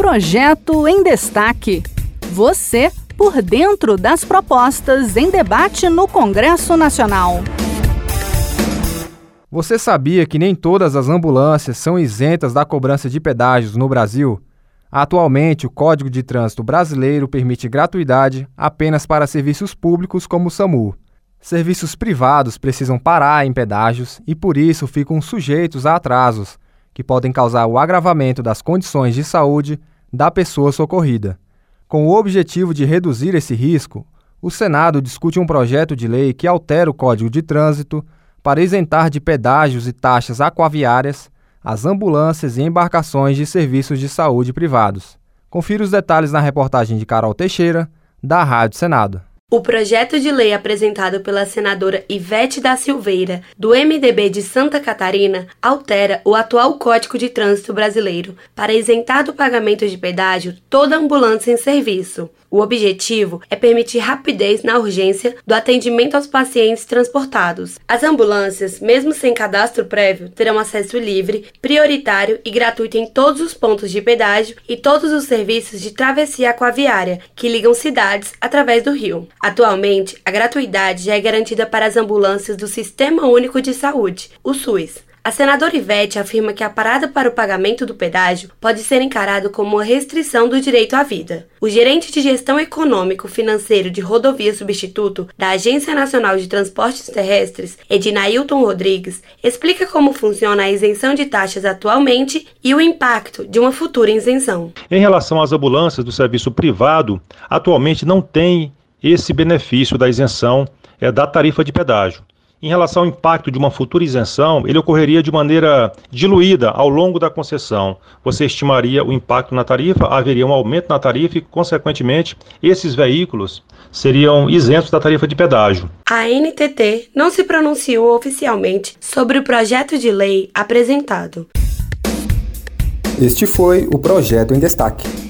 Projeto em Destaque. Você por dentro das propostas em debate no Congresso Nacional. Você sabia que nem todas as ambulâncias são isentas da cobrança de pedágios no Brasil? Atualmente, o Código de Trânsito Brasileiro permite gratuidade apenas para serviços públicos como o SAMU. Serviços privados precisam parar em pedágios e, por isso, ficam sujeitos a atrasos, que podem causar o agravamento das condições de saúde da pessoa socorrida. Com o objetivo de reduzir esse risco, o Senado discute um projeto de lei que altera o Código de Trânsito para isentar de pedágios e taxas aquaviárias as ambulâncias e embarcações de serviços de saúde privados. Confira os detalhes na reportagem de Carol Teixeira, da Rádio Senado. O projeto de lei apresentado pela senadora Ivete da Silveira, do MDB de Santa Catarina, altera o atual Código de Trânsito Brasileiro para isentar do pagamento de pedágio toda ambulância em serviço. O objetivo é permitir rapidez na urgência do atendimento aos pacientes transportados. As ambulâncias, mesmo sem cadastro prévio, terão acesso livre, prioritário e gratuito em todos os pontos de pedágio e todos os serviços de travessia aquaviária que ligam cidades através do rio. Atualmente, a gratuidade já é garantida para as ambulâncias do Sistema Único de Saúde, o SUS. A senadora Ivete afirma que a parada para o pagamento do pedágio pode ser encarado como uma restrição do direito à vida. O gerente de gestão econômico financeiro de rodovia substituto da Agência Nacional de Transportes Terrestres, Edinailton Rodrigues, explica como funciona a isenção de taxas atualmente e o impacto de uma futura isenção. Em relação às ambulâncias do serviço privado, atualmente não tem esse benefício da isenção é, da tarifa de pedágio. Em relação ao impacto de uma futura isenção, ele ocorreria de maneira diluída ao longo da concessão. Você estimaria o impacto na tarifa, haveria um aumento na tarifa e, consequentemente, esses veículos seriam isentos da tarifa de pedágio. A NTT não se pronunciou oficialmente sobre o projeto de lei apresentado. Este foi o projeto em destaque.